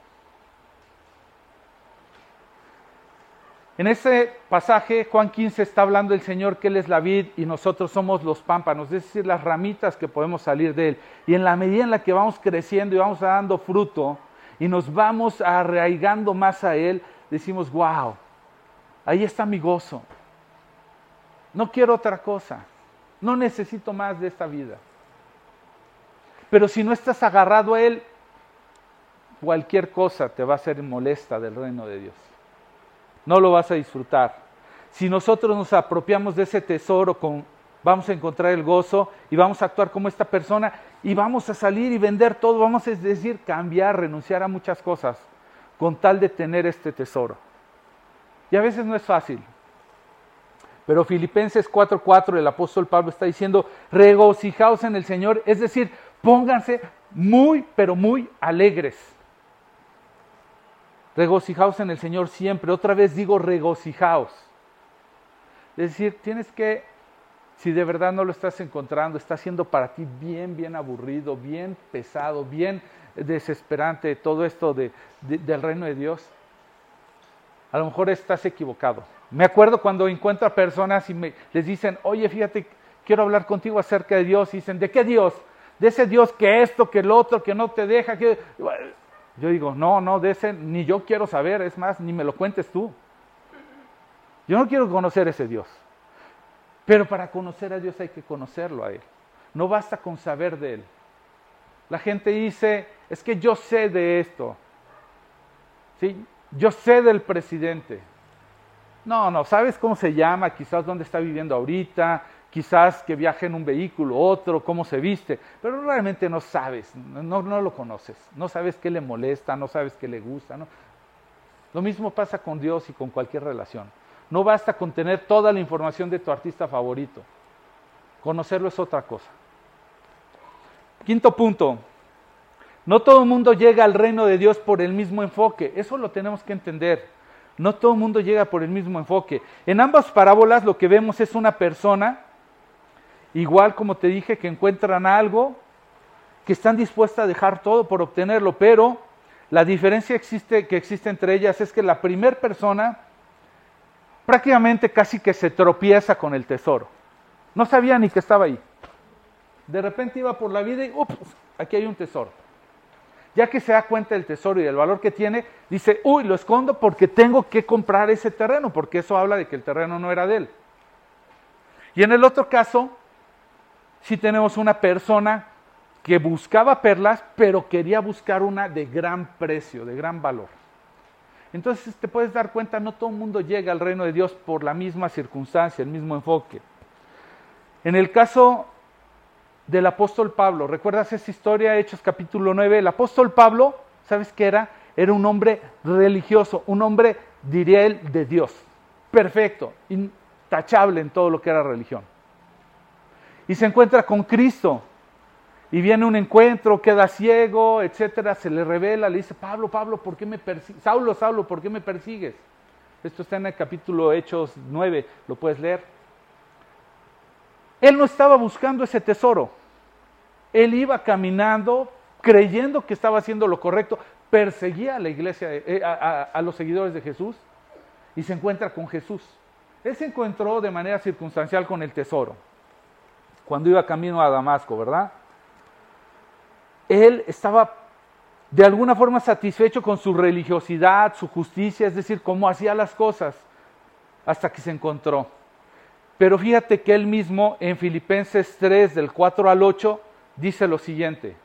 A: En ese pasaje, Juan 15 está hablando el Señor que Él es la vid y nosotros somos los pámpanos, es decir, las ramitas que podemos salir de Él. Y en la medida en la que vamos creciendo y vamos dando fruto y nos vamos arraigando más a Él, decimos, wow, ahí está mi gozo. No quiero otra cosa. No necesito más de esta vida. Pero si no estás agarrado a Él, cualquier cosa te va a ser molesta del reino de Dios. No lo vas a disfrutar. Si nosotros nos apropiamos de ese tesoro, vamos a encontrar el gozo y vamos a actuar como esta persona y vamos a salir y vender todo, vamos a decir, cambiar, renunciar a muchas cosas con tal de tener este tesoro. Y a veces no es fácil, pero Filipenses 4:4 el apóstol Pablo está diciendo, regocijaos en el Señor, es decir, pónganse muy, pero muy alegres. Regocijaos en el Señor siempre. Otra vez digo regocijaos. Es decir, tienes que, si de verdad no lo estás encontrando, está siendo para ti bien, bien aburrido, bien pesado, bien desesperante todo esto de, del reino de Dios, a lo mejor estás equivocado. Me acuerdo cuando encuentro a personas y me, les dicen, oye, fíjate, quiero hablar contigo acerca de Dios. Y dicen, ¿de qué Dios? De ese Dios que esto, que el otro, que no te deja. Que... Yo digo, no, no, de ese ni yo quiero saber, es más, ni me lo cuentes tú. Yo no quiero conocer ese Dios. Pero para conocer a Dios hay que conocerlo a Él. No basta con saber de Él. La gente dice, es que yo sé de esto. ¿Sí? Yo sé del presidente. No, no, sabes cómo se llama, quizás dónde está viviendo ahorita, quizás que viaje en un vehículo, otro, cómo se viste, pero realmente no sabes, no, lo conoces, no sabes qué le molesta, no sabes qué le gusta. Lo mismo pasa con Dios y con cualquier relación. No basta con tener toda la información de tu artista favorito. Conocerlo es otra cosa. Quinto punto. No todo el mundo llega al reino de Dios por el mismo enfoque. Eso lo tenemos que entender. No todo el mundo llega por el mismo enfoque. En ambas parábolas lo que vemos es una persona, igual como te dije, que encuentran algo, que están dispuestas a dejar todo por obtenerlo, pero la diferencia que existe entre ellas es que la primera persona prácticamente casi que se tropieza con el tesoro. No sabía ni que estaba ahí. De repente iba por la vida y, ups, aquí hay un tesoro ya que se da cuenta del tesoro y del valor que tiene, dice, uy, lo escondo porque tengo que comprar ese terreno, porque eso habla de que el terreno no era de él. Y en el otro caso, sí tenemos una persona que buscaba perlas, pero quería buscar una de gran precio, de gran valor. Entonces te puedes dar cuenta, no todo el mundo llega al reino de Dios por la misma circunstancia, el mismo enfoque. En el caso del apóstol Pablo. ¿Recuerdas esa historia, Hechos capítulo 9? El apóstol Pablo, ¿sabes qué era? Era un hombre religioso, un hombre, diría él, de Dios. Perfecto, intachable en todo lo que era religión. Y se encuentra con Cristo. Y viene un encuentro, queda ciego, etcétera, se le revela, le dice, Pablo, Pablo, ¿por qué me persigues? Saulo, Saulo, ¿por qué me persigues? Esto está en el capítulo Hechos 9, lo puedes leer. Él no estaba buscando ese tesoro. Él iba caminando creyendo que estaba haciendo lo correcto, perseguía a la iglesia, eh, a, los seguidores de Jesús y se encuentra con Jesús. Él se encontró de manera circunstancial con el tesoro cuando iba camino a Damasco, ¿verdad? Él estaba de alguna forma satisfecho con su religiosidad, su justicia, es decir, cómo hacía las cosas, hasta que se encontró. Pero fíjate que él mismo en Filipenses 3, del 4 al 8, dice lo siguiente.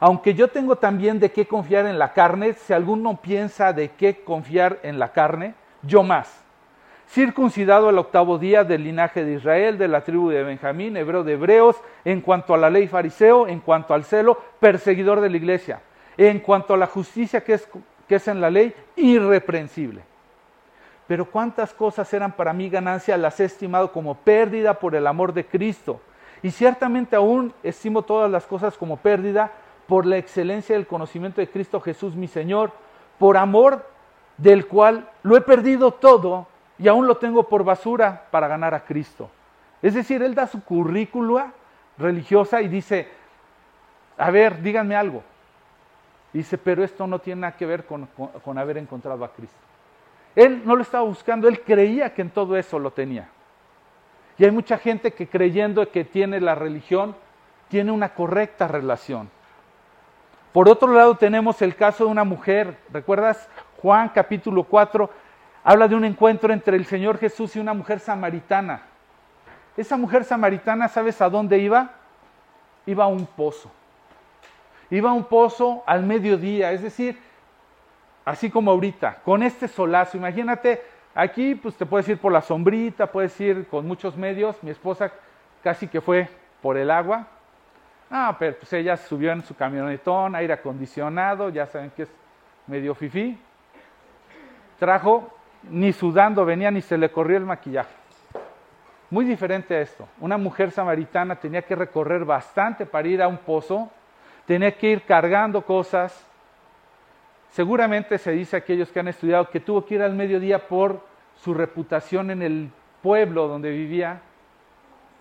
A: Aunque yo tengo también de qué confiar en la carne, si alguno piensa de qué confiar en la carne, yo más. Circuncidado al octavo día del linaje de Israel, de la tribu de Benjamín, hebreo de hebreos, en cuanto a la ley fariseo, en cuanto al celo, perseguidor de la iglesia, en cuanto a la justicia que es, que es en la ley, irreprensible. Pero cuántas cosas eran para mí ganancia, las he estimado como pérdida por el amor de Cristo. Y ciertamente aún estimo todas las cosas como pérdida por la excelencia del conocimiento de Cristo Jesús mi Señor, por amor del cual lo he perdido todo y aún lo tengo por basura para ganar a Cristo. Es decir, él da su currícula religiosa y dice, a ver, díganme algo. Dice, pero esto no tiene nada que ver con, con haber encontrado a Cristo. Él no lo estaba buscando, él creía que en todo eso lo tenía. Y hay mucha gente que creyendo que tiene la religión, tiene una correcta relación. Por otro lado tenemos el caso de una mujer, ¿recuerdas? Juan capítulo 4 habla de un encuentro entre el Señor Jesús y una mujer samaritana. Esa mujer samaritana, ¿sabes a dónde iba? Iba a un pozo. Iba a un pozo al mediodía, es decir, así como ahorita, con este solazo. Imagínate, aquí pues te puedes ir por la sombrita, puedes ir con muchos medios. Mi esposa casi que fue por el agua. Ah, pero pues ella subió en su camionetón, aire acondicionado, ya saben que es medio fifí. Trajo, ni sudando venía, ni se le corrió el maquillaje. Muy diferente a esto. Una mujer samaritana tenía que recorrer bastante para ir a un pozo, tenía que ir cargando cosas, Seguramente se dice a aquellos que han estudiado que tuvo que ir al mediodía por su reputación en el pueblo donde vivía,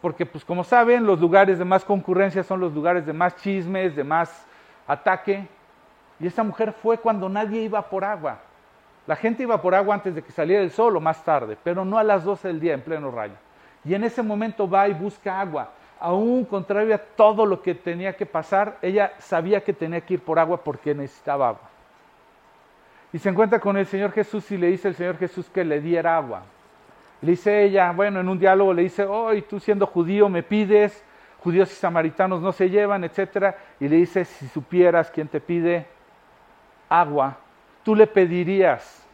A: porque pues como saben, los lugares de más concurrencia son los lugares de más chismes, de más ataque. Y esta mujer fue cuando nadie iba por agua. La gente iba por agua antes de que saliera el sol o más tarde, pero no a las 12 del día en pleno rayo. Y en ese momento va y busca agua. Aún contrario a todo lo que tenía que pasar, ella sabía que tenía que ir por agua porque necesitaba agua y se encuentra con el Señor Jesús y le dice el Señor Jesús que le diera agua. Le dice ella, bueno, en un diálogo le dice, hoy tú siendo judío me pides, judíos y samaritanos no se llevan, etc. Y le dice, si supieras quién te pide agua, tú le pedirías,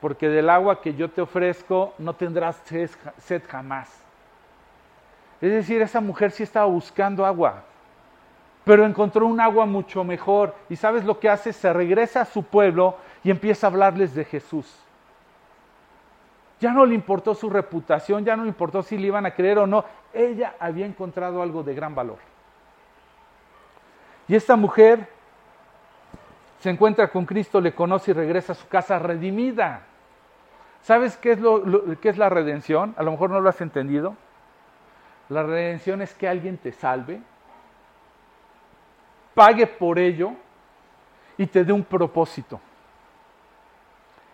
A: porque del agua que yo te ofrezco no tendrás sed jamás. Es decir, esa mujer sí estaba buscando agua, pero encontró un agua mucho mejor. ¿Y sabes lo que hace? Se regresa a su pueblo y empieza a hablarles de Jesús. Ya no le importó su reputación, ya no le importó si le iban a creer o no. Ella había encontrado algo de gran valor. Y esta mujer se encuentra con Cristo, le conoce y regresa a su casa redimida. ¿Sabes qué es, lo, qué es la redención? A lo mejor no lo has entendido. La redención es que alguien te salve, pague por ello y te dé un propósito.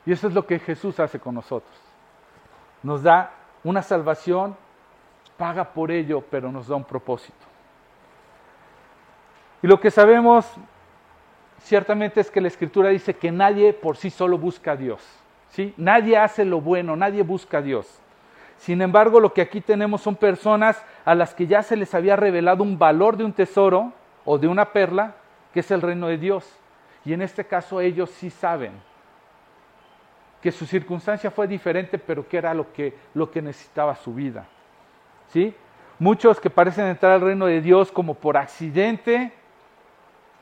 A: Y eso es lo que Jesús hace con nosotros. Nos da una salvación, paga por ello, pero nos da un propósito. Y lo que sabemos ciertamente es que la Escritura dice que nadie por sí solo busca a Dios. ¿sí? Nadie hace lo bueno, nadie busca a Dios. Sin embargo, lo que aquí tenemos son personas a las que ya se les había revelado un valor de un tesoro o de una perla, que es el reino de Dios. Y en este caso ellos sí saben que su circunstancia fue diferente, pero que era lo que, lo que necesitaba su vida. ¿Sí? Muchos que parecen entrar al reino de Dios como por accidente,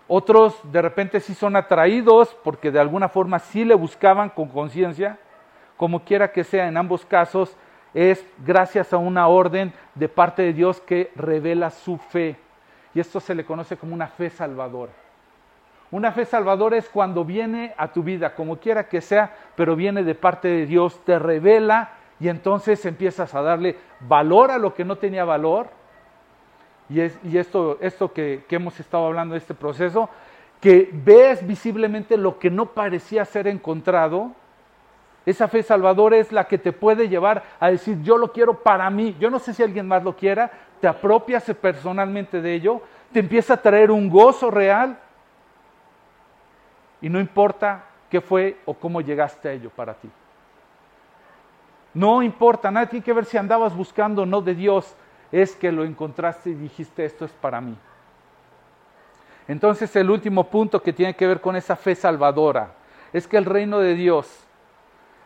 A: otros de repente sí son atraídos porque de alguna forma sí le buscaban con conciencia, como quiera que sea, en ambos casos es gracias a una orden de parte de Dios que revela su fe. Y esto se le conoce como una fe salvadora. Una fe salvadora es cuando viene a tu vida, como quiera que sea, pero viene de parte de Dios, te revela y entonces empiezas a darle valor a lo que no tenía valor. Y, es, y esto, esto que, que hemos estado hablando de este proceso, que ves visiblemente lo que no parecía ser encontrado, esa fe salvadora es la que te puede llevar a decir, yo lo quiero para mí. Yo no sé si alguien más lo quiera, te apropias personalmente de ello, te empieza a traer un gozo real y no importa qué fue o cómo llegaste a ello para ti. No importa, nada tiene que ver si andabas buscando no de Dios, es que lo encontraste y dijiste esto es para mí. Entonces el último punto que tiene que ver con esa fe salvadora es que el reino de Dios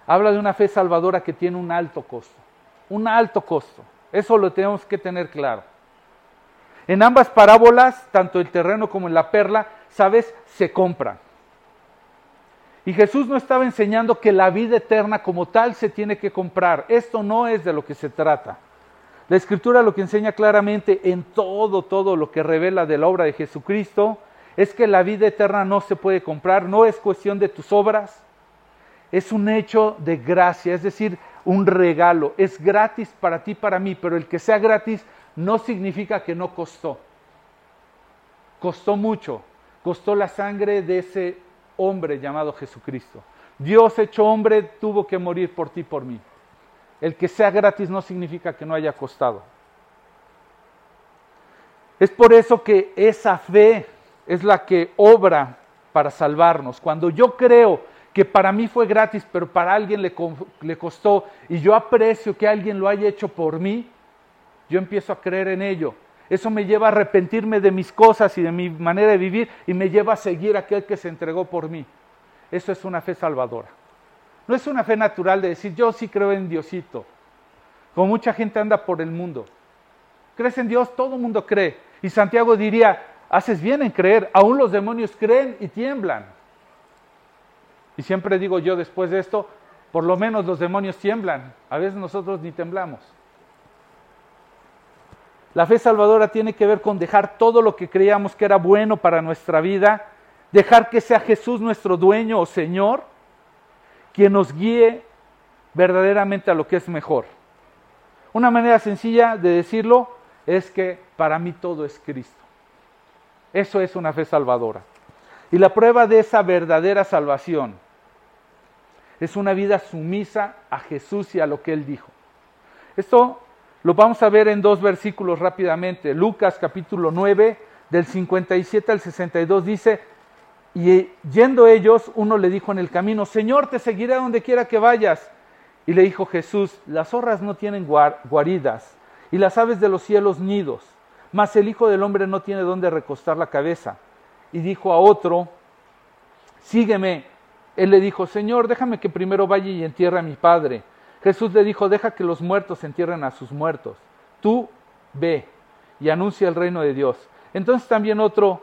A: habla de una fe salvadora que tiene un alto costo, un alto costo. Eso lo tenemos que tener claro. En ambas parábolas, tanto el terreno como en la perla, sabes, se compran. Y Jesús no estaba enseñando que la vida eterna como tal se tiene que comprar. Esto no es de lo que se trata. La escritura lo que enseña claramente en todo, todo lo que revela de la obra de Jesucristo es que la vida eterna no se puede comprar, no es cuestión de tus obras, es un hecho de gracia, es decir, un regalo. Es gratis para ti, para mí, pero el que sea gratis no significa que no costó. Costó mucho, costó la sangre de ese hombre llamado Jesucristo. Dios hecho hombre tuvo que morir por ti, por mí. El que sea gratis no significa que no haya costado. Es por eso que esa fe es la que obra para salvarnos. Cuando yo creo que para mí fue gratis, pero para alguien le, le, costó, y yo aprecio que alguien lo haya hecho por mí, yo empiezo a creer en ello. Eso me lleva a arrepentirme de mis cosas y de mi manera de vivir y me lleva a seguir a aquel que se entregó por mí. Eso es una fe salvadora. No es una fe natural de decir, yo sí creo en Diosito. Como mucha gente anda por el mundo. ¿Crees en Dios? Todo el mundo cree. Y Santiago diría, haces bien en creer. Aún los demonios creen y tiemblan. Y siempre digo yo después de esto, por lo menos los demonios tiemblan. A veces nosotros ni temblamos. La fe salvadora tiene que ver con dejar todo lo que creíamos que era bueno para nuestra vida, dejar que sea Jesús nuestro dueño o Señor, quien nos guíe verdaderamente a lo que es mejor. Una manera sencilla de decirlo es que para mí todo es Cristo. Eso es una fe salvadora. Y la prueba de esa verdadera salvación es una vida sumisa a Jesús y a lo que Él dijo. Esto lo vamos a ver en dos versículos rápidamente. Lucas capítulo 9, del 57 al 62 dice, y yendo ellos, uno le dijo en el camino, Señor, te seguiré donde quiera que vayas. Y le dijo Jesús, las zorras no tienen guaridas, y las aves de los cielos nidos, mas el Hijo del Hombre no tiene donde recostar la cabeza. Y dijo a otro, sígueme. Él le dijo, Señor, déjame que primero vaya y entierre a mi padre. Jesús le dijo, deja que los muertos entierren a sus muertos. Tú ve y anuncia el reino de Dios. Entonces también otro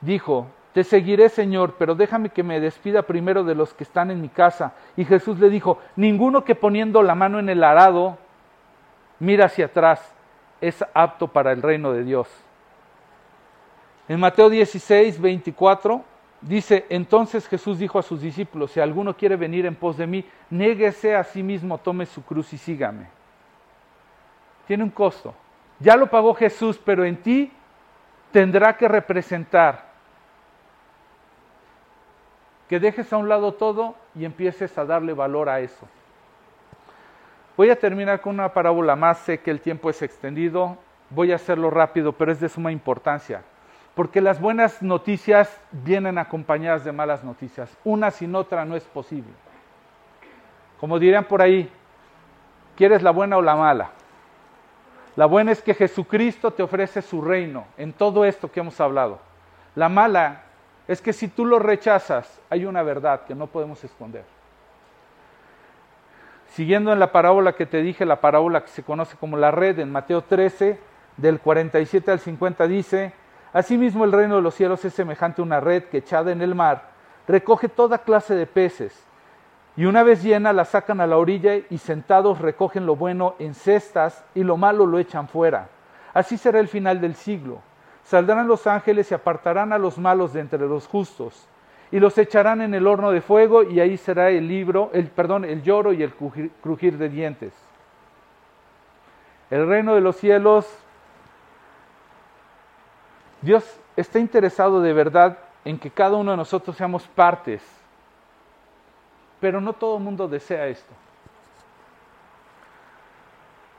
A: dijo, te seguiré, Señor, pero déjame que me despida primero de los que están en mi casa. Y Jesús le dijo, ninguno que poniendo la mano en el arado mira hacia atrás es apto para el reino de Dios. En Mateo 16, 24 Dice, entonces Jesús dijo a sus discípulos, si alguno quiere venir en pos de mí, néguese a sí mismo, tome su cruz y sígame. Tiene un costo. Ya lo pagó Jesús, pero en ti tendrá que representar que dejes a un lado todo y empieces a darle valor a eso. Voy a terminar con una parábola más, sé que el tiempo es extendido, voy a hacerlo rápido, pero es de suma importancia porque las buenas noticias vienen acompañadas de malas noticias. Una sin otra no es posible. Como dirían por ahí, ¿quieres la buena o la mala? La buena es que Jesucristo te ofrece su reino en todo esto que hemos hablado. La mala es que si tú lo rechazas, hay una verdad que no podemos esconder. Siguiendo en la parábola que te dije, la parábola que se conoce como la red en Mateo 13, del 47 al 50 dice, Asimismo el reino de los cielos es semejante a una red que echada en el mar recoge toda clase de peces, y una vez llena la sacan a la orilla y sentados recogen lo bueno en cestas y lo malo lo echan fuera. Así será el final del siglo. Saldrán los ángeles y apartarán a los malos de entre los justos y los echarán en el horno de fuego y ahí será el libro, el perdón, el lloro y el crujir de dientes. El reino de los cielos Dios está interesado de verdad en que cada uno de nosotros seamos partes, pero no todo el mundo desea esto.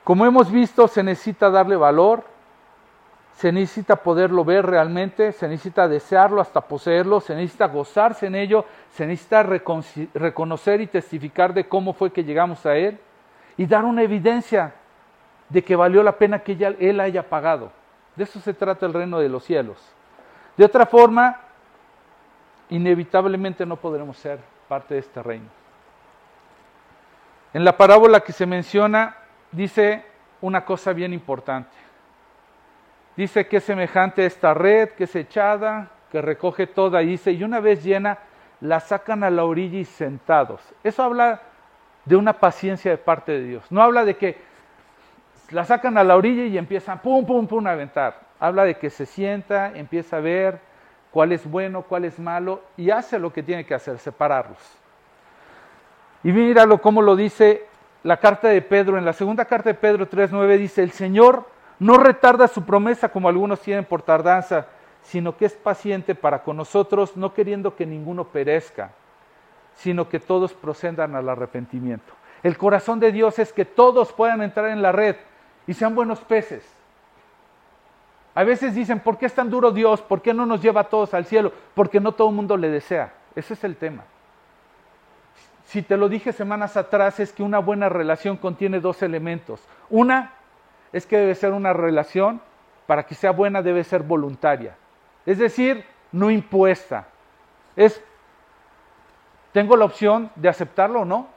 A: Como hemos visto, se necesita darle valor, se necesita poderlo ver realmente, se necesita desearlo hasta poseerlo, se necesita gozarse en ello, se necesita reconocer y testificar de cómo fue que llegamos a Él y dar una evidencia de que valió la pena que Él haya pagado. De eso se trata el reino de los cielos. De otra forma, inevitablemente no podremos ser parte de este reino. En la parábola que se menciona dice una cosa bien importante. Dice que es semejante a esta red que es echada, que recoge toda, y dice, y una vez llena, la sacan a la orilla y sentados. Eso habla de una paciencia de parte de Dios. No habla de que la sacan a la orilla y empiezan pum, pum, pum a aventar. Habla de que se sienta, empieza a ver cuál es bueno, cuál es malo y hace lo que tiene que hacer, separarlos. Y míralo cómo lo dice la carta de Pedro. En la segunda carta de Pedro 3.9 dice, el Señor no retarda su promesa como algunos tienen por tardanza, sino que es paciente para con nosotros, no queriendo que ninguno perezca, sino que todos procedan al arrepentimiento. El corazón de Dios es que todos puedan entrar en la red y sean buenos peces. A veces dicen, ¿por qué es tan duro Dios? ¿Por qué no nos lleva a todos al cielo? Porque no todo el mundo le desea. Ese es el tema. Si te lo dije semanas atrás, es que una buena relación contiene dos elementos. Una es que debe ser una relación, para que sea buena debe ser voluntaria. Es decir, no impuesta. Es, tengo la opción de aceptarlo o no.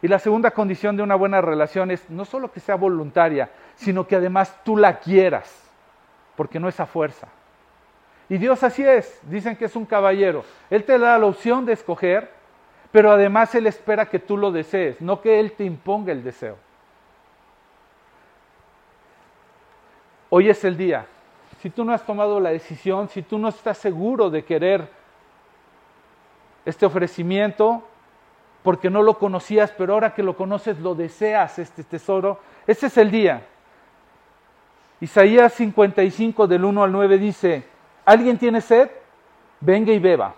A: Y la segunda condición de una buena relación es no solo que sea voluntaria, sino que además tú la quieras, porque no es a fuerza. Y Dios así es, dicen que es un caballero. Él te da la opción de escoger, pero además Él espera que tú lo desees, no que Él te imponga el deseo. Hoy es el día. Si tú no has tomado la decisión, si tú no estás seguro de querer este ofrecimiento, porque no lo conocías, pero ahora que lo conoces lo deseas, este tesoro, ese es el día. Isaías 55 del 1 al 9 dice, ¿alguien tiene sed? Venga y beba.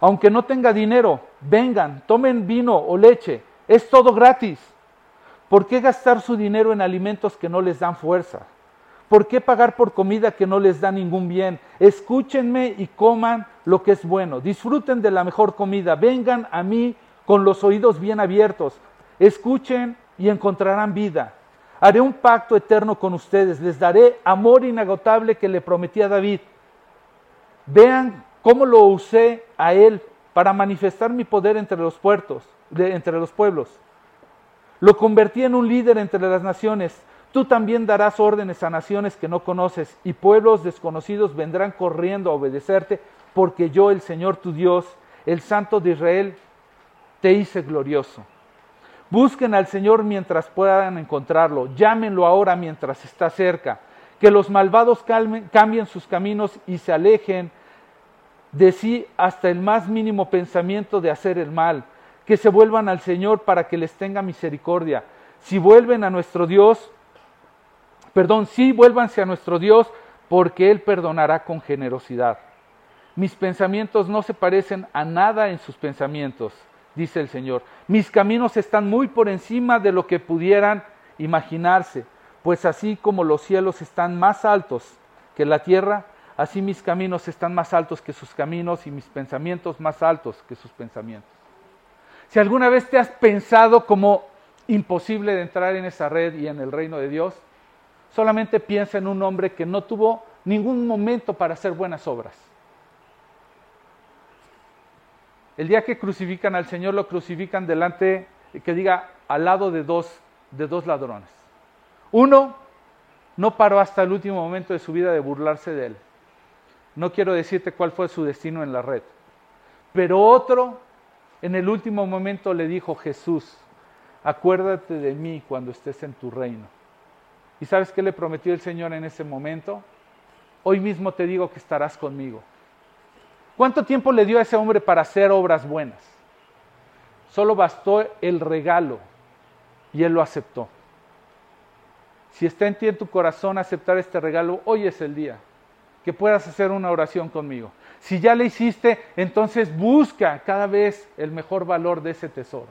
A: Aunque no tenga dinero, vengan, tomen vino o leche, es todo gratis. ¿Por qué gastar su dinero en alimentos que no les dan fuerza? ¿Por qué pagar por comida que no les da ningún bien? Escúchenme y coman lo que es bueno. Disfruten de la mejor comida. Vengan a mí con los oídos bien abiertos. Escuchen y encontrarán vida. Haré un pacto eterno con ustedes. Les daré amor inagotable que le prometí a David. Vean cómo lo usé a él para manifestar mi poder entre los puertos, entre los pueblos. Lo convertí en un líder entre las naciones. Tú también darás órdenes a naciones que no conoces y pueblos desconocidos vendrán corriendo a obedecerte porque yo, el Señor tu Dios, el Santo de Israel, te hice glorioso. Busquen al Señor mientras puedan encontrarlo, llámenlo ahora mientras está cerca, que los malvados cambien sus caminos y se alejen de sí hasta el más mínimo pensamiento de hacer el mal que se vuelvan al Señor para que les tenga misericordia. Si vuelven a nuestro Dios, perdón, sí vuélvanse a nuestro Dios, porque Él perdonará con generosidad. Mis pensamientos no se parecen a nada en sus pensamientos, dice el Señor. Mis caminos están muy por encima de lo que pudieran imaginarse, pues así como los cielos están más altos que la tierra, así mis caminos están más altos que sus caminos y mis pensamientos más altos que sus pensamientos. Si alguna vez te has pensado como imposible de entrar en esa red y en el reino de Dios, solamente piensa en un hombre que no tuvo ningún momento para hacer buenas obras. El día que crucifican al Señor, lo crucifican delante, que diga, al lado de dos, de dos ladrones. Uno no paró hasta el último momento de su vida de burlarse de él. No quiero decirte cuál fue su destino en la red. Pero otro en el último momento le dijo Jesús, acuérdate de mí cuando estés en tu reino. ¿Y sabes qué le prometió el Señor en ese momento? Hoy mismo te digo que estarás conmigo. ¿Cuánto tiempo le dio a ese hombre para hacer obras buenas? Solo bastó el regalo y él lo aceptó. si está en ti en tu corazón aceptar este regalo, hoy es el día que puedas hacer una oración conmigo. Si ya le hiciste, entonces busca cada vez el mejor valor de ese tesoro.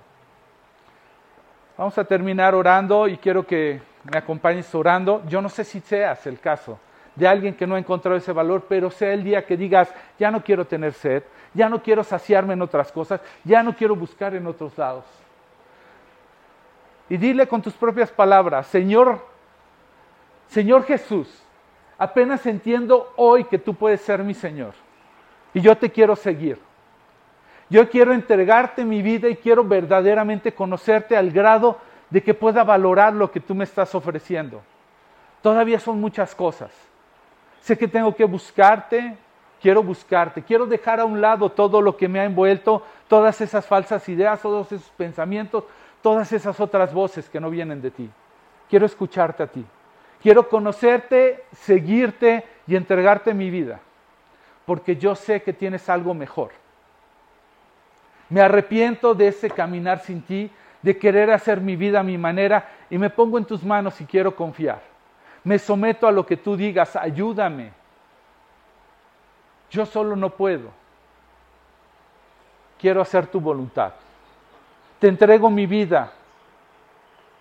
A: Vamos a terminar orando y quiero que me acompañes orando. Yo no sé si seas el caso de alguien que no ha encontrado ese valor, pero sea el día que digas, ya no quiero tener sed, ya no quiero saciarme en otras cosas, ya no quiero buscar en otros lados. Y dile con tus propias palabras, Señor, Señor Jesús, apenas entiendo hoy que tú puedes ser mi Señor y yo te quiero seguir. Yo quiero entregarte mi vida y quiero verdaderamente conocerte al grado de que pueda valorar lo que tú me estás ofreciendo. Todavía son muchas cosas. Sé que tengo que buscarte, quiero buscarte, quiero dejar a un lado todo lo que me ha envuelto, todas esas falsas ideas, todos esos pensamientos, todas esas otras voces que no vienen de ti. Quiero escucharte a ti. Quiero conocerte, seguirte y entregarte mi vida, porque yo sé que tienes algo mejor. Me arrepiento de ese caminar sin ti, de querer hacer mi vida a mi manera y me pongo en tus manos y quiero confiar. Me someto a lo que tú digas, ayúdame. Yo solo no puedo. Quiero hacer tu voluntad. Te entrego mi vida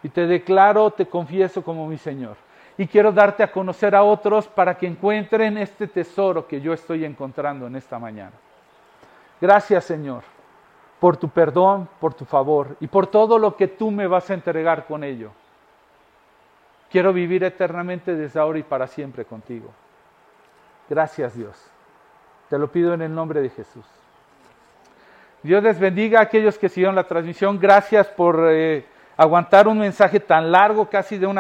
A: y te declaro, te confieso como mi Señor. Y quiero darte a conocer a otros para que encuentren este tesoro que yo estoy encontrando en esta mañana. Gracias Señor por tu perdón, por tu favor y por todo lo que tú me vas a entregar con ello. Quiero vivir eternamente desde ahora y para siempre contigo. Gracias Dios. Te lo pido en el nombre de Jesús. Dios les bendiga a aquellos que siguieron la transmisión. Gracias por eh, aguantar un mensaje tan largo, casi de una